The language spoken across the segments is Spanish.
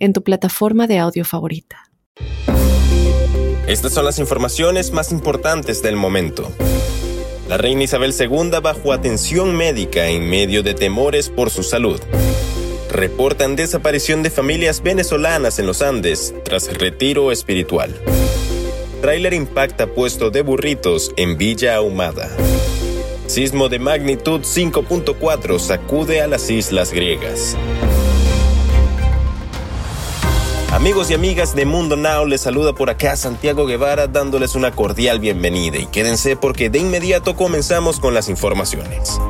en tu plataforma de audio favorita. Estas son las informaciones más importantes del momento. La reina Isabel II bajo atención médica en medio de temores por su salud. Reportan desaparición de familias venezolanas en los Andes tras retiro espiritual. Trailer impacta puesto de burritos en Villa Ahumada. Sismo de magnitud 5.4 sacude a las islas griegas. Amigos y amigas de Mundo Now, les saluda por acá Santiago Guevara dándoles una cordial bienvenida y quédense porque de inmediato comenzamos con las informaciones.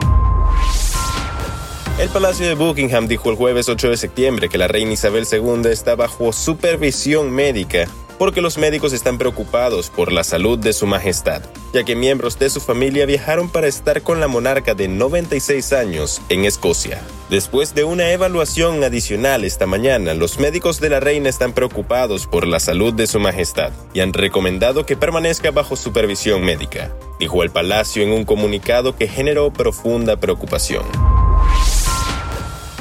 El Palacio de Buckingham dijo el jueves 8 de septiembre que la reina Isabel II está bajo supervisión médica porque los médicos están preocupados por la salud de su majestad, ya que miembros de su familia viajaron para estar con la monarca de 96 años en Escocia. Después de una evaluación adicional esta mañana, los médicos de la reina están preocupados por la salud de su majestad y han recomendado que permanezca bajo supervisión médica, dijo el palacio en un comunicado que generó profunda preocupación.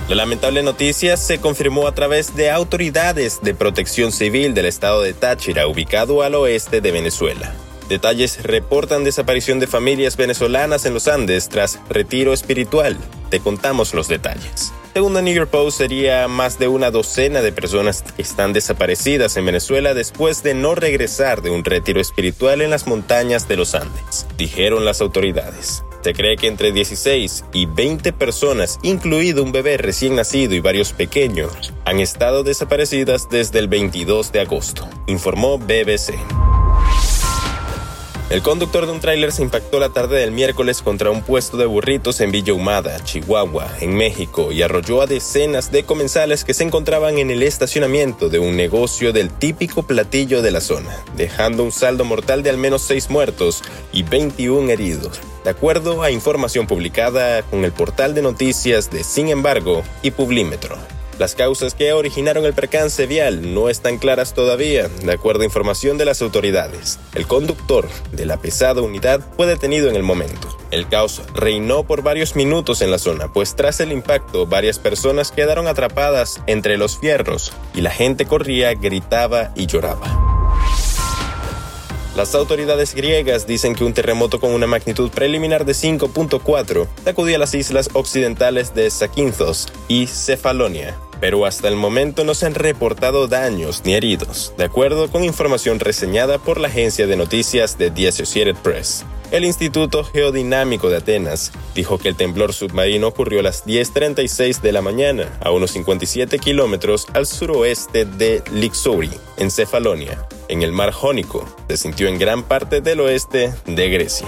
La lamentable noticia se confirmó a través de autoridades de protección civil del estado de Táchira, ubicado al oeste de Venezuela. Detalles reportan desaparición de familias venezolanas en los Andes tras retiro espiritual. Te contamos los detalles. Según The New York Post, sería más de una docena de personas que están desaparecidas en Venezuela después de no regresar de un retiro espiritual en las montañas de los Andes, dijeron las autoridades. Se cree que entre 16 y 20 personas, incluido un bebé recién nacido y varios pequeños, han estado desaparecidas desde el 22 de agosto, informó BBC. El conductor de un tráiler se impactó la tarde del miércoles contra un puesto de burritos en Villa Humada, Chihuahua, en México, y arrolló a decenas de comensales que se encontraban en el estacionamiento de un negocio del típico platillo de la zona, dejando un saldo mortal de al menos 6 muertos y 21 heridos, de acuerdo a información publicada con el portal de noticias de Sin embargo y Publímetro. Las causas que originaron el percance vial no están claras todavía, de acuerdo a información de las autoridades. El conductor de la pesada unidad fue detenido en el momento. El caos reinó por varios minutos en la zona, pues tras el impacto varias personas quedaron atrapadas entre los fierros y la gente corría, gritaba y lloraba. Las autoridades griegas dicen que un terremoto con una magnitud preliminar de 5.4 sacudía las islas occidentales de Zakynthos y Cefalonia, pero hasta el momento no se han reportado daños ni heridos, de acuerdo con información reseñada por la agencia de noticias de The Associated Press. El Instituto Geodinámico de Atenas dijo que el temblor submarino ocurrió a las 10.36 de la mañana, a unos 57 kilómetros al suroeste de Lixouri, en Cefalonia, en el mar Jónico. Se sintió en gran parte del oeste de Grecia.